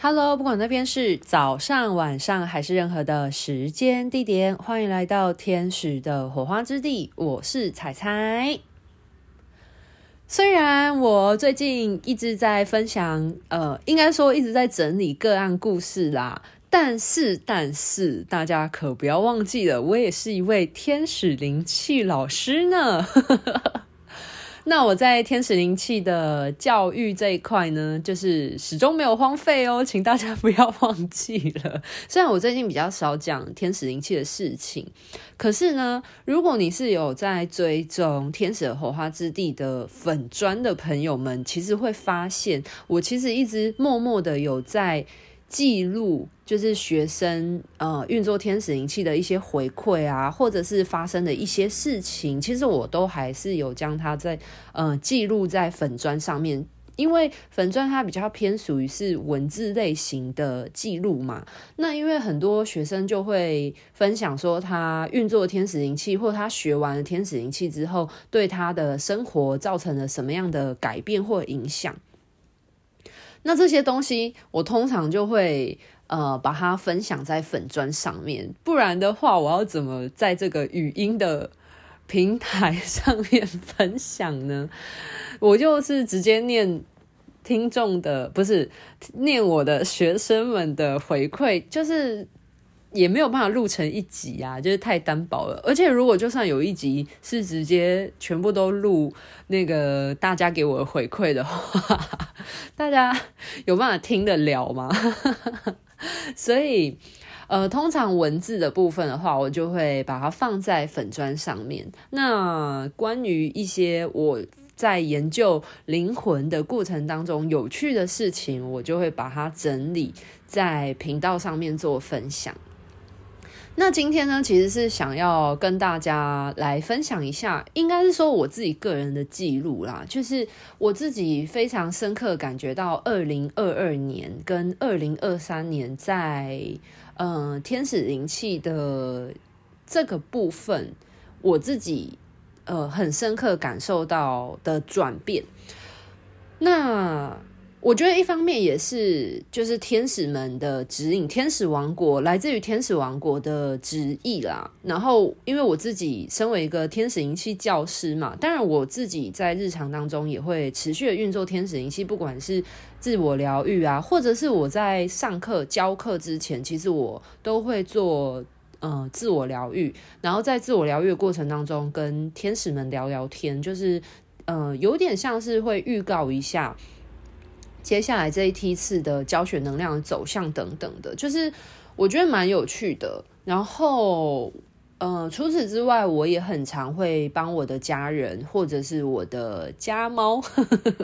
Hello，不管那边是早上、晚上还是任何的时间地点，欢迎来到天使的火花之地。我是彩彩。虽然我最近一直在分享，呃，应该说一直在整理个案故事啦，但是，但是大家可不要忘记了，我也是一位天使灵气老师呢。那我在天使灵气的教育这一块呢，就是始终没有荒废哦，请大家不要忘记了。虽然我最近比较少讲天使灵气的事情，可是呢，如果你是有在追踪天使火花之地的粉专的朋友们，其实会发现，我其实一直默默的有在。记录就是学生呃运作天使灵气的一些回馈啊，或者是发生的一些事情，其实我都还是有将它在呃记录在粉砖上面，因为粉砖它比较偏属于是文字类型的记录嘛。那因为很多学生就会分享说他运作天使灵气，或他学完了天使灵气之后，对他的生活造成了什么样的改变或影响。那这些东西，我通常就会呃把它分享在粉砖上面，不然的话，我要怎么在这个语音的平台上面分享呢？我就是直接念听众的，不是念我的学生们的回馈，就是。也没有办法录成一集啊，就是太单薄了。而且如果就算有一集是直接全部都录那个大家给我的回馈的话，大家有办法听得了吗？所以，呃，通常文字的部分的话，我就会把它放在粉砖上面。那关于一些我在研究灵魂的过程当中有趣的事情，我就会把它整理在频道上面做分享。那今天呢，其实是想要跟大家来分享一下，应该是说我自己个人的记录啦，就是我自己非常深刻感觉到，二零二二年跟二零二三年在呃天使灵气的这个部分，我自己呃很深刻感受到的转变。那我觉得一方面也是，就是天使们的指引，天使王国来自于天使王国的旨意啦。然后，因为我自己身为一个天使灵气教师嘛，当然我自己在日常当中也会持续的运作天使灵气，不管是自我疗愈啊，或者是我在上课教课之前，其实我都会做呃自我疗愈。然后在自我疗愈的过程当中，跟天使们聊聊天，就是呃有点像是会预告一下。接下来这一梯次的教学能量走向等等的，就是我觉得蛮有趣的。然后，呃，除此之外，我也很常会帮我的家人或者是我的家猫，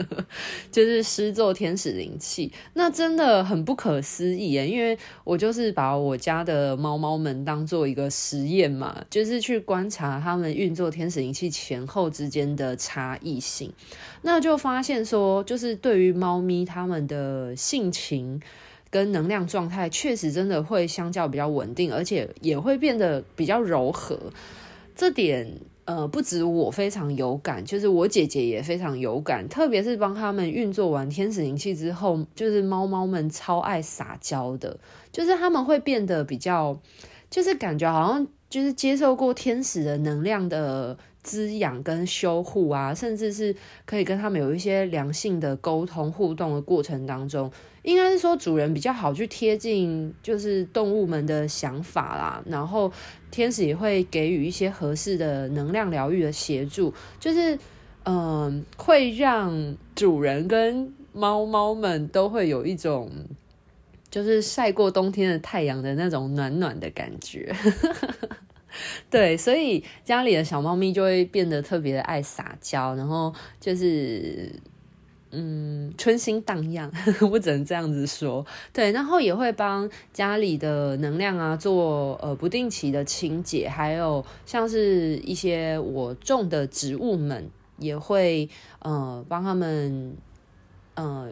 就是施作天使灵气。那真的很不可思议耶，因为我就是把我家的猫猫们当做一个实验嘛，就是去观察它们运作天使灵气前后之间的差异性。那就发现说，就是对于猫咪，它们的性情跟能量状态，确实真的会相较比较稳定，而且也会变得比较柔和。这点呃，不止我非常有感，就是我姐姐也非常有感。特别是帮他们运作完天使灵气之后，就是猫猫们超爱撒娇的，就是他们会变得比较，就是感觉好像就是接受过天使的能量的。滋养跟修护啊，甚至是可以跟他们有一些良性的沟通互动的过程当中，应该是说主人比较好去贴近，就是动物们的想法啦。然后天使也会给予一些合适的能量疗愈的协助，就是嗯、会让主人跟猫猫们都会有一种，就是晒过冬天的太阳的那种暖暖的感觉。对，所以家里的小猫咪就会变得特别的爱撒娇，然后就是嗯，春心荡漾，我只能这样子说。对，然后也会帮家里的能量啊做呃不定期的清洁，还有像是一些我种的植物们也会呃帮他们呃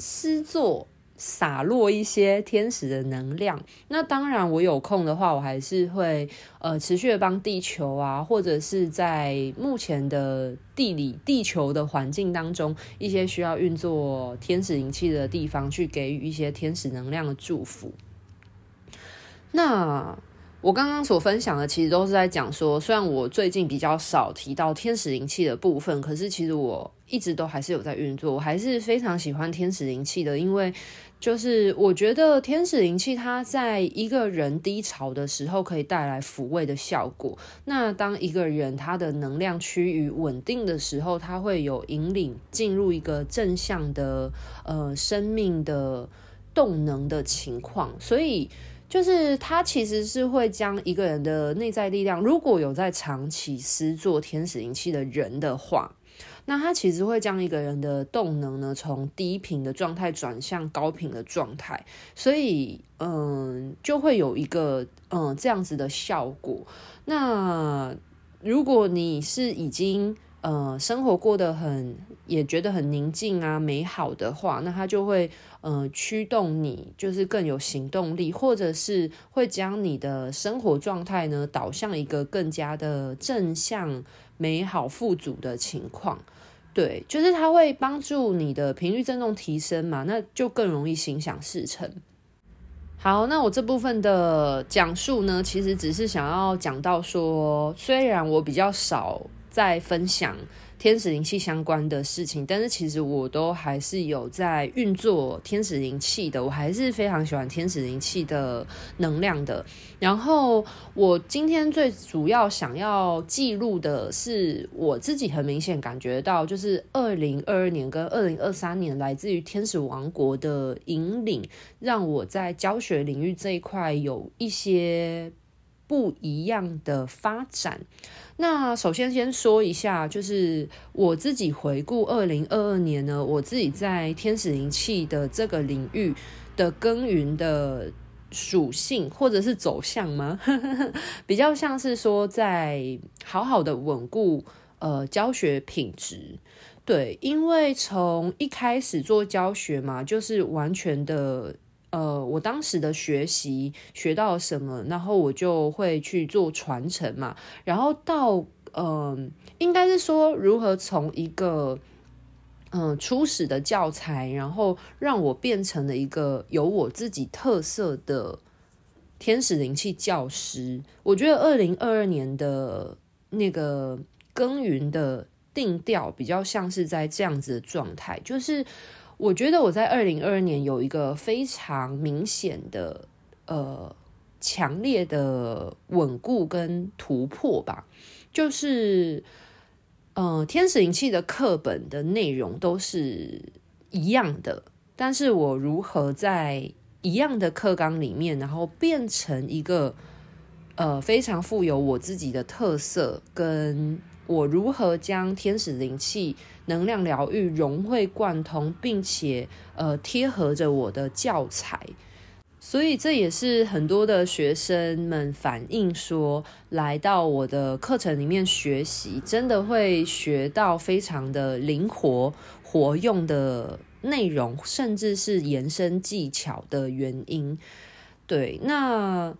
施作。洒落一些天使的能量。那当然，我有空的话，我还是会呃持续的帮地球啊，或者是在目前的地理地球的环境当中，一些需要运作天使灵气的地方，去给予一些天使能量的祝福。那。我刚刚所分享的，其实都是在讲说，虽然我最近比较少提到天使灵气的部分，可是其实我一直都还是有在运作，我还是非常喜欢天使灵气的，因为就是我觉得天使灵气它在一个人低潮的时候可以带来抚慰的效果。那当一个人他的能量趋于稳定的时候，他会有引领进入一个正向的呃生命的动能的情况，所以。就是他其实是会将一个人的内在力量，如果有在长期施作天使灵气的人的话，那他其实会将一个人的动能呢，从低频的状态转向高频的状态，所以嗯，就会有一个嗯这样子的效果。那如果你是已经呃生活过得很也觉得很宁静啊美好的话，那他就会。呃，驱动你就是更有行动力，或者是会将你的生活状态呢导向一个更加的正向、美好、富足的情况。对，就是它会帮助你的频率振动提升嘛，那就更容易心想事成。好，那我这部分的讲述呢，其实只是想要讲到说，虽然我比较少在分享。天使灵气相关的事情，但是其实我都还是有在运作天使灵气的，我还是非常喜欢天使灵气的能量的。然后我今天最主要想要记录的是，我自己很明显感觉到，就是二零二二年跟二零二三年来自于天使王国的引领，让我在教学领域这一块有一些不一样的发展。那首先先说一下，就是我自己回顾二零二二年呢，我自己在天使灵气的这个领域的耕耘的属性或者是走向吗？比较像是说在好好的稳固呃教学品质，对，因为从一开始做教学嘛，就是完全的。呃，我当时的学习学到什么，然后我就会去做传承嘛。然后到嗯、呃，应该是说如何从一个嗯、初始的教材，然后让我变成了一个有我自己特色的天使灵气教师。我觉得二零二二年的那个耕耘的定调比较像是在这样子的状态，就是。我觉得我在二零二二年有一个非常明显的、呃，强烈的稳固跟突破吧，就是，呃，天使灵气的课本的内容都是一样的，但是我如何在一样的课纲里面，然后变成一个，呃，非常富有我自己的特色跟。我如何将天使灵气能量疗愈融会贯通，并且呃贴合着我的教材，所以这也是很多的学生们反映说，来到我的课程里面学习，真的会学到非常的灵活活用的内容，甚至是延伸技巧的原因。对，那。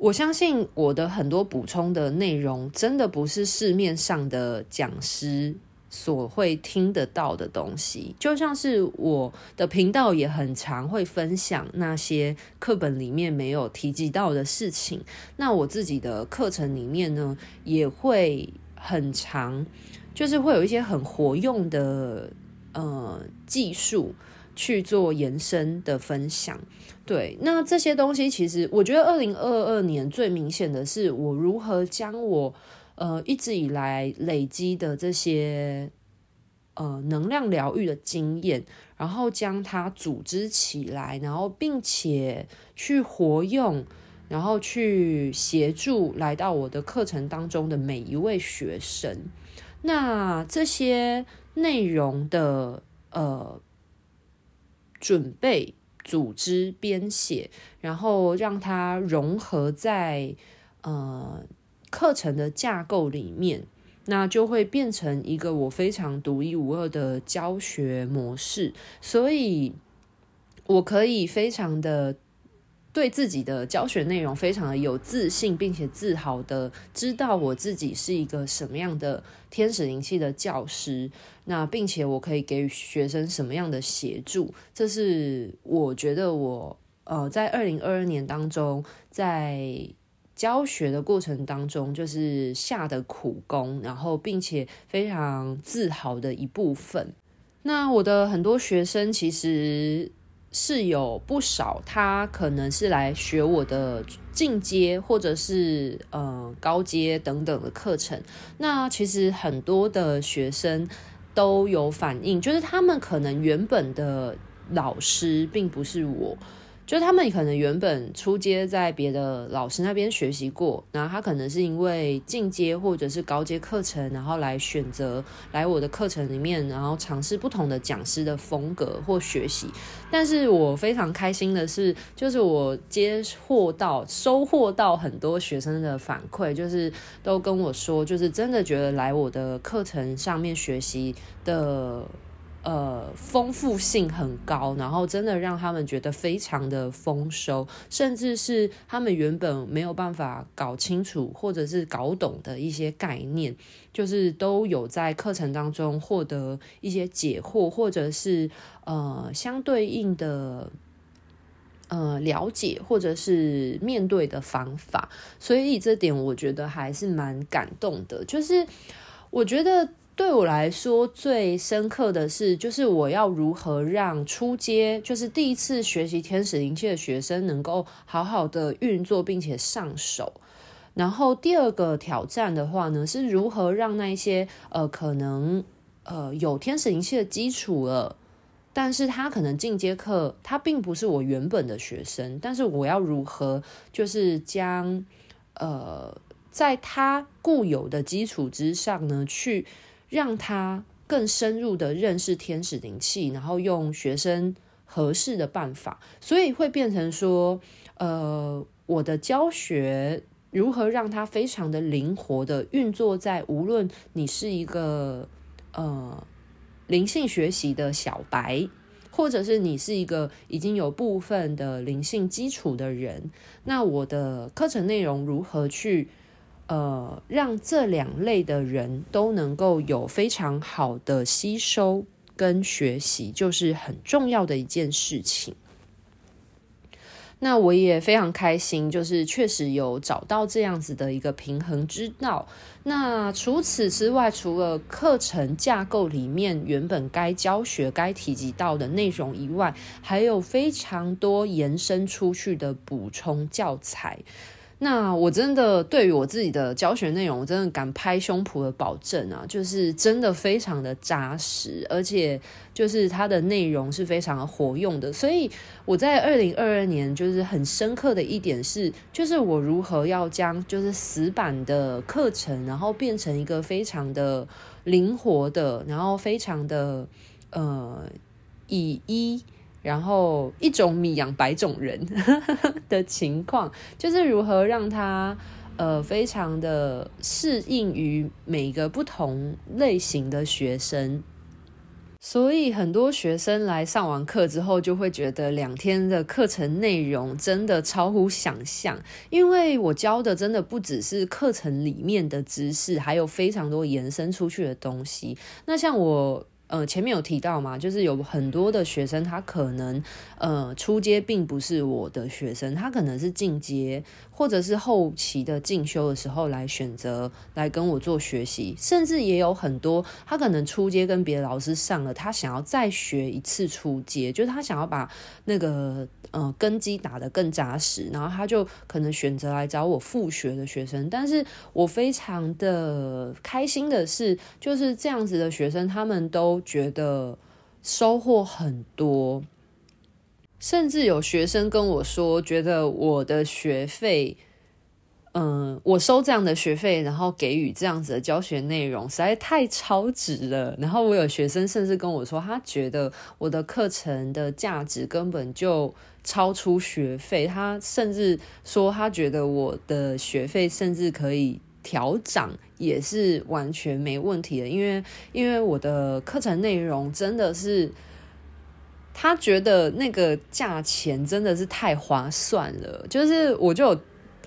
我相信我的很多补充的内容，真的不是市面上的讲师所会听得到的东西。就像是我的频道也很常会分享那些课本里面没有提及到的事情。那我自己的课程里面呢，也会很常，就是会有一些很活用的呃技术。去做延伸的分享，对，那这些东西其实我觉得二零二二年最明显的是我如何将我呃一直以来累积的这些呃能量疗愈的经验，然后将它组织起来，然后并且去活用，然后去协助来到我的课程当中的每一位学生。那这些内容的呃。准备、组织、编写，然后让它融合在呃课程的架构里面，那就会变成一个我非常独一无二的教学模式。所以，我可以非常的对自己的教学内容非常的有自信，并且自豪的知道我自己是一个什么样的天使灵气的教师。那并且我可以给予学生什么样的协助，这是我觉得我呃在二零二二年当中在教学的过程当中就是下的苦功，然后并且非常自豪的一部分。那我的很多学生其实。是有不少，他可能是来学我的进阶或者是呃高阶等等的课程。那其实很多的学生都有反映，就是他们可能原本的老师并不是我。就他们可能原本初阶在别的老师那边学习过，然后他可能是因为进阶或者是高阶课程，然后来选择来我的课程里面，然后尝试不同的讲师的风格或学习。但是我非常开心的是，就是我接获到、收获到很多学生的反馈，就是都跟我说，就是真的觉得来我的课程上面学习的。呃，丰富性很高，然后真的让他们觉得非常的丰收，甚至是他们原本没有办法搞清楚或者是搞懂的一些概念，就是都有在课程当中获得一些解惑，或者是呃相对应的呃了解，或者是面对的方法。所以这点我觉得还是蛮感动的，就是我觉得。对我来说最深刻的是，就是我要如何让初阶，就是第一次学习天使灵气的学生能够好好的运作并且上手。然后第二个挑战的话呢，是如何让那些呃可能呃有天使灵气的基础了，但是他可能进阶课他并不是我原本的学生，但是我要如何就是将呃在他固有的基础之上呢去。让他更深入的认识天使灵气，然后用学生合适的办法，所以会变成说，呃，我的教学如何让他非常的灵活的运作在无论你是一个呃灵性学习的小白，或者是你是一个已经有部分的灵性基础的人，那我的课程内容如何去？呃，让这两类的人都能够有非常好的吸收跟学习，就是很重要的一件事情。那我也非常开心，就是确实有找到这样子的一个平衡之道。那除此之外，除了课程架构里面原本该教学、该提及到的内容以外，还有非常多延伸出去的补充教材。那我真的对于我自己的教学内容，我真的敢拍胸脯的保证啊，就是真的非常的扎实，而且就是它的内容是非常活用的。所以我在二零二二年就是很深刻的一点是，就是我如何要将就是死板的课程，然后变成一个非常的灵活的，然后非常的呃以一。然后一种米养百种人 的情况，就是如何让他呃非常的适应于每个不同类型的学生。所以很多学生来上完课之后，就会觉得两天的课程内容真的超乎想象，因为我教的真的不只是课程里面的知识，还有非常多延伸出去的东西。那像我。呃，前面有提到嘛，就是有很多的学生，他可能呃初阶并不是我的学生，他可能是进阶或者是后期的进修的时候来选择来跟我做学习，甚至也有很多他可能初阶跟别的老师上了，他想要再学一次初阶，就是他想要把那个呃根基打得更扎实，然后他就可能选择来找我复学的学生。但是我非常的开心的是，就是这样子的学生，他们都。觉得收获很多，甚至有学生跟我说，觉得我的学费，嗯，我收这样的学费，然后给予这样子的教学内容，实在太超值了。然后我有学生甚至跟我说，他觉得我的课程的价值根本就超出学费。他甚至说，他觉得我的学费甚至可以。调涨也是完全没问题的，因为因为我的课程内容真的是他觉得那个价钱真的是太划算了。就是我就有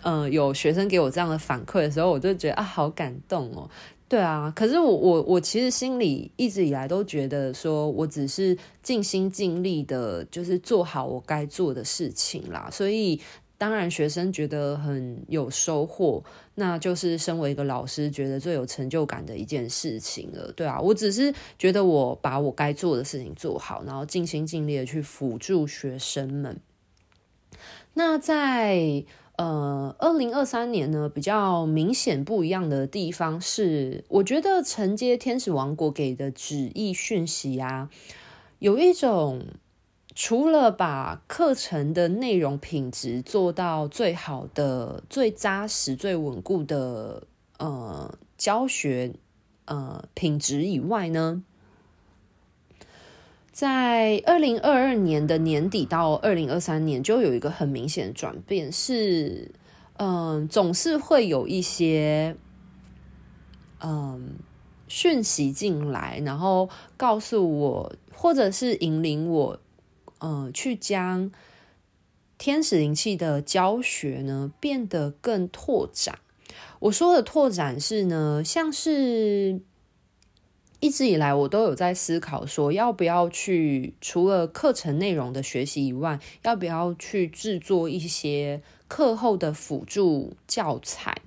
嗯、有学生给我这样的反馈的时候，我就觉得啊好感动哦。对啊，可是我我我其实心里一直以来都觉得说我只是尽心尽力的，就是做好我该做的事情啦，所以。当然，学生觉得很有收获，那就是身为一个老师觉得最有成就感的一件事情了。对啊，我只是觉得我把我该做的事情做好，然后尽心尽力的去辅助学生们。那在呃二零二三年呢，比较明显不一样的地方是，我觉得承接天使王国给的旨意讯息啊，有一种。除了把课程的内容品质做到最好的、最扎实、最稳固的呃教学呃品质以外呢，在二零二二年的年底到二零二三年，就有一个很明显的转变，是嗯、总是会有一些嗯、讯息进来，然后告诉我，或者是引领我。呃，去将天使灵气的教学呢变得更拓展。我说的拓展是呢，像是一直以来我都有在思考说，要不要去除了课程内容的学习以外，要不要去制作一些课后的辅助教材？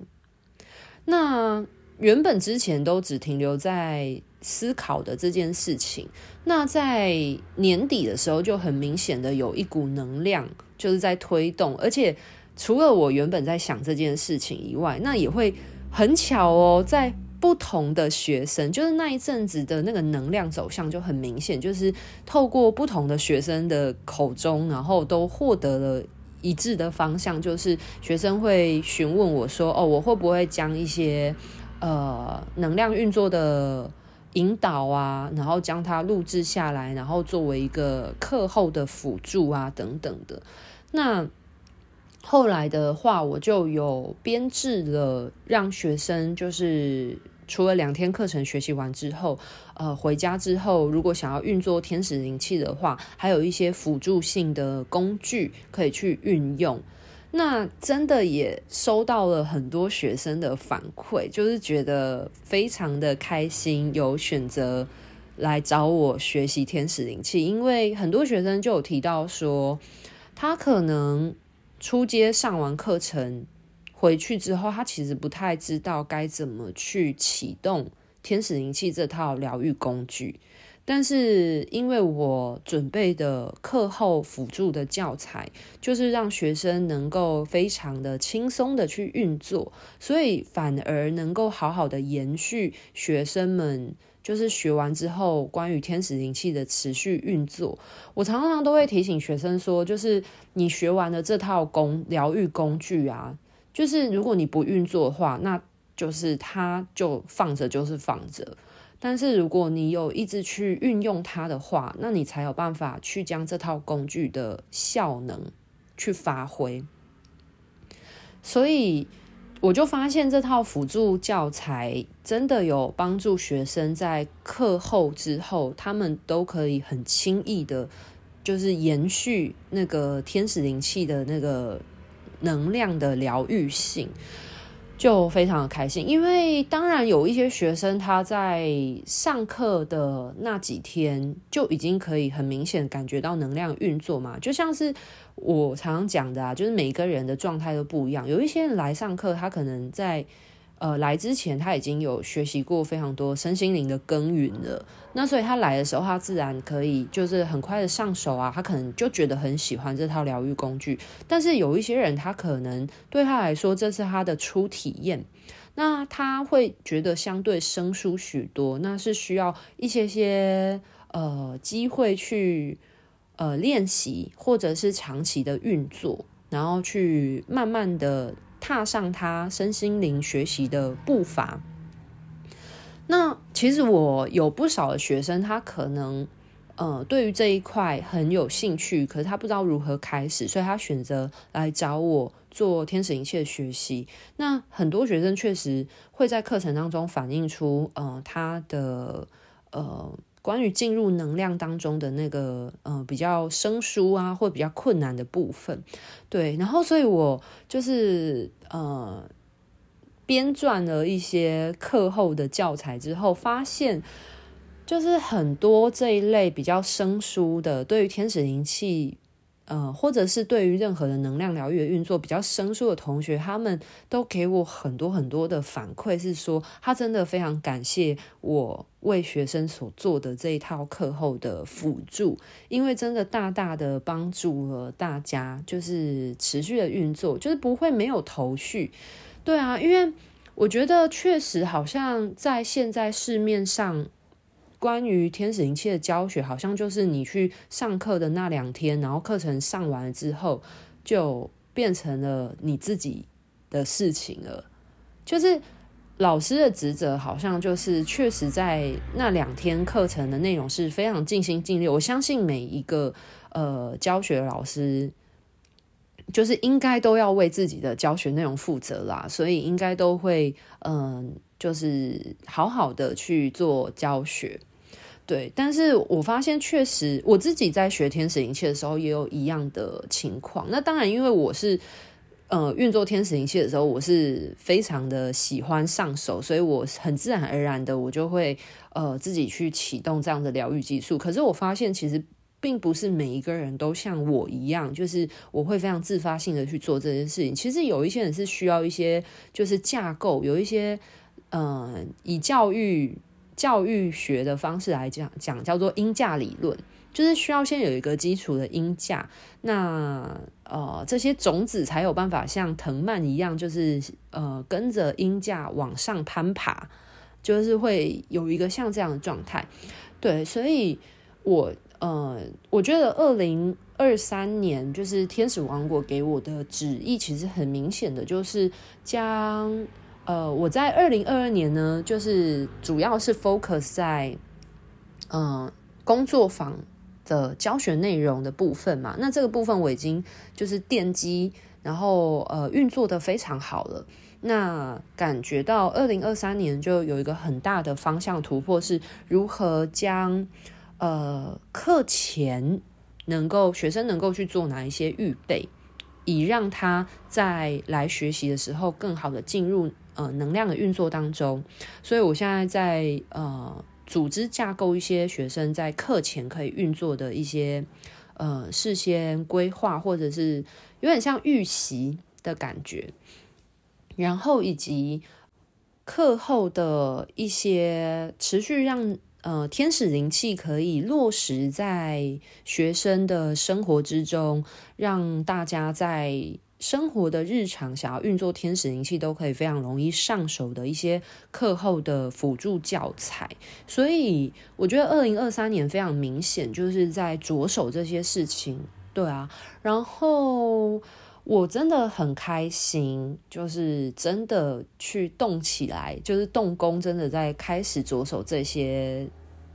那原本之前都只停留在。思考的这件事情，那在年底的时候就很明显的有一股能量，就是在推动。而且除了我原本在想这件事情以外，那也会很巧哦，在不同的学生，就是那一阵子的那个能量走向就很明显，就是透过不同的学生的口中，然后都获得了一致的方向，就是学生会询问我说：“哦，我会不会将一些呃能量运作的。”引导啊，然后将它录制下来，然后作为一个课后的辅助啊，等等的。那后来的话，我就有编制了，让学生就是除了两天课程学习完之后，呃，回家之后，如果想要运作天使灵气的话，还有一些辅助性的工具可以去运用。那真的也收到了很多学生的反馈，就是觉得非常的开心，有选择来找我学习天使灵气。因为很多学生就有提到说，他可能初阶上完课程回去之后，他其实不太知道该怎么去启动天使灵气这套疗愈工具。但是因为我准备的课后辅助的教材，就是让学生能够非常的轻松的去运作，所以反而能够好好的延续学生们就是学完之后关于天使灵气的持续运作。我常常都会提醒学生说，就是你学完了这套工疗愈工具啊，就是如果你不运作的话，那就是它就放着就是放着。但是如果你有一直去运用它的话，那你才有办法去将这套工具的效能去发挥。所以我就发现这套辅助教材真的有帮助学生在课后之后，他们都可以很轻易的，就是延续那个天使灵气的那个能量的疗愈性。就非常的开心，因为当然有一些学生他在上课的那几天就已经可以很明显感觉到能量运作嘛，就像是我常常讲的啊，就是每个人的状态都不一样，有一些人来上课，他可能在。呃，来之前他已经有学习过非常多身心灵的耕耘了，那所以他来的时候，他自然可以就是很快的上手啊，他可能就觉得很喜欢这套疗愈工具。但是有一些人，他可能对他来说，这是他的初体验，那他会觉得相对生疏许多，那是需要一些些呃机会去呃练习，或者是长期的运作，然后去慢慢的。踏上他身心灵学习的步伐。那其实我有不少的学生，他可能呃对于这一块很有兴趣，可是他不知道如何开始，所以他选择来找我做天使灵气的学习。那很多学生确实会在课程当中反映出呃他的呃。关于进入能量当中的那个呃比较生疏啊，或比较困难的部分。对，然后所以我就是呃编撰了一些课后的教材之后，发现就是很多这一类比较生疏的，对于天使灵气。呃，或者是对于任何的能量疗愈的运作比较生疏的同学，他们都给我很多很多的反馈，是说他真的非常感谢我为学生所做的这一套课后的辅助，因为真的大大的帮助了大家，就是持续的运作，就是不会没有头绪。对啊，因为我觉得确实好像在现在市面上。关于天使灵气的教学，好像就是你去上课的那两天，然后课程上完了之后，就变成了你自己的事情了。就是老师的职责，好像就是确实在那两天课程的内容是非常尽心尽力。我相信每一个呃教学老师，就是应该都要为自己的教学内容负责啦，所以应该都会嗯。就是好好的去做教学，对。但是我发现，确实我自己在学天使灵气的时候，也有一样的情况。那当然，因为我是呃运作天使灵气的时候，我是非常的喜欢上手，所以我很自然而然的，我就会呃自己去启动这样的疗愈技术。可是我发现，其实并不是每一个人都像我一样，就是我会非常自发性的去做这件事情。其实有一些人是需要一些就是架构，有一些。嗯，以教育教育学的方式来讲，讲叫做鹰架理论，就是需要先有一个基础的鹰架，那呃这些种子才有办法像藤蔓一样，就是呃跟着鹰架往上攀爬，就是会有一个像这样的状态。对，所以我呃我觉得二零二三年就是天使王国给我的旨意，其实很明显的就是将。呃，我在二零二二年呢，就是主要是 focus 在嗯、呃、工作坊的教学内容的部分嘛。那这个部分我已经就是奠基，然后呃运作的非常好了。那感觉到二零二三年就有一个很大的方向突破，是如何将呃课前能够学生能够去做哪一些预备，以让他在来学习的时候更好的进入。呃，能量的运作当中，所以我现在在呃组织架构一些学生在课前可以运作的一些呃事先规划，或者是有点像预习的感觉，然后以及课后的一些持续让呃天使灵气可以落实在学生的生活之中，让大家在。生活的日常想要运作天使灵气都可以非常容易上手的一些课后的辅助教材，所以我觉得二零二三年非常明显就是在着手这些事情，对啊，然后我真的很开心，就是真的去动起来，就是动工，真的在开始着手这些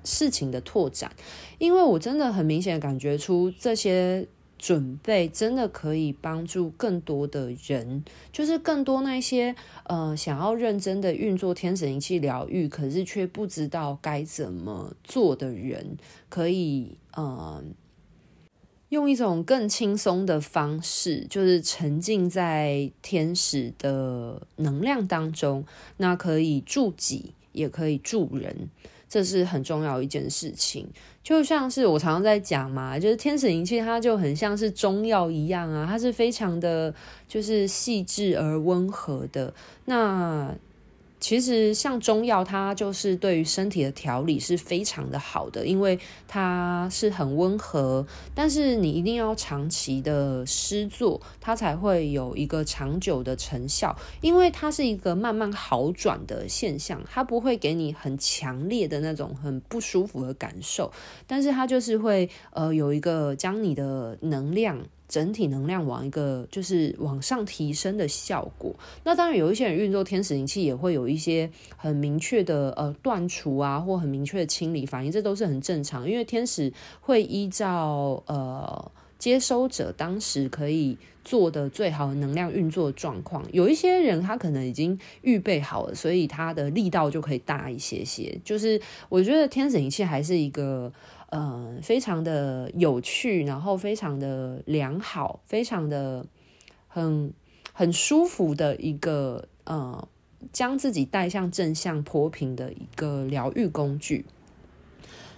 事情的拓展，因为我真的很明显感觉出这些。准备真的可以帮助更多的人，就是更多那些呃想要认真的运作天使灵气疗愈，可是却不知道该怎么做的人，可以呃用一种更轻松的方式，就是沉浸在天使的能量当中，那可以助己，也可以助人。这是很重要一件事情，就像是我常常在讲嘛，就是天使灵气，它就很像是中药一样啊，它是非常的，就是细致而温和的。那其实像中药，它就是对于身体的调理是非常的好的，因为它是很温和。但是你一定要长期的施作，它才会有一个长久的成效。因为它是一个慢慢好转的现象，它不会给你很强烈的那种很不舒服的感受，但是它就是会呃有一个将你的能量。整体能量往一个就是往上提升的效果。那当然，有一些人运作天使灵气也会有一些很明确的呃断除啊，或很明确的清理反应，这都是很正常。因为天使会依照呃接收者当时可以做的最好的能量运作状况。有一些人他可能已经预备好了，所以他的力道就可以大一些些。就是我觉得天使灵气还是一个呃非常的有趣，然后非常的良好，非常的很很舒服的一个呃将自己带向正向波平的一个疗愈工具。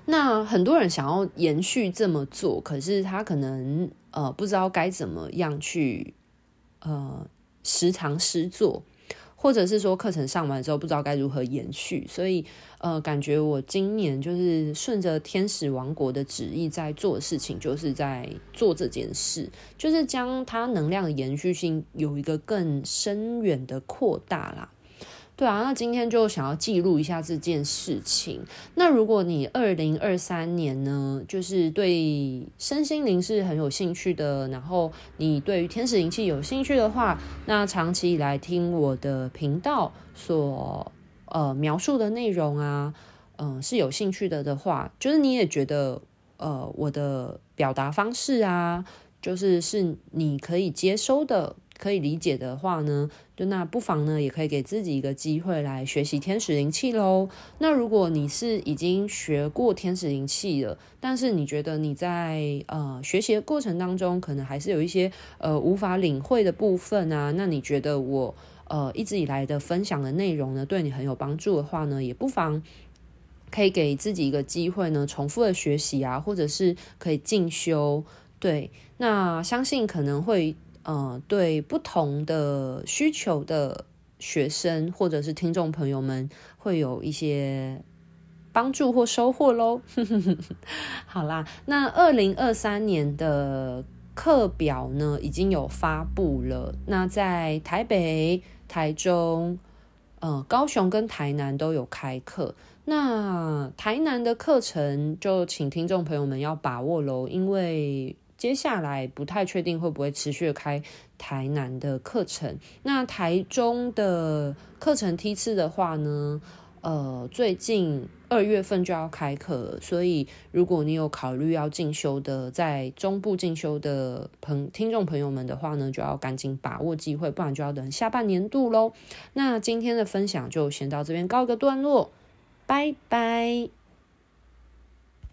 那很多人想要延续这么做，可是他可能呃不知道该怎么样去呃时常施做，或者是说课程上完之后不知道该如何延续，所以呃感觉我今年就是顺着天使王国的旨意在做的事情，就是在做这件事，就是将它能量的延续性有一个更深远的扩大啦。对啊，那今天就想要记录一下这件事情。那如果你二零二三年呢，就是对身心灵是很有兴趣的，然后你对于天使灵气有兴趣的话，那长期以来听我的频道所呃描述的内容啊，嗯、呃，是有兴趣的的话，就是你也觉得呃我的表达方式啊，就是是你可以接收的。可以理解的话呢，就那不妨呢，也可以给自己一个机会来学习天使灵气喽。那如果你是已经学过天使灵气了，但是你觉得你在呃学习的过程当中，可能还是有一些呃无法领会的部分啊，那你觉得我呃一直以来的分享的内容呢，对你很有帮助的话呢，也不妨可以给自己一个机会呢，重复的学习啊，或者是可以进修。对，那相信可能会。呃，对不同的需求的学生或者是听众朋友们，会有一些帮助或收获喽。好啦，那二零二三年的课表呢，已经有发布了。那在台北、台中、呃、高雄跟台南都有开课。那台南的课程就请听众朋友们要把握喽，因为。接下来不太确定会不会持续开台南的课程。那台中的课程梯次的话呢，呃，最近二月份就要开课，所以如果你有考虑要进修的，在中部进修的朋听众朋友们的话呢，就要赶紧把握机会，不然就要等下半年度喽。那今天的分享就先到这边告一个段落，拜拜。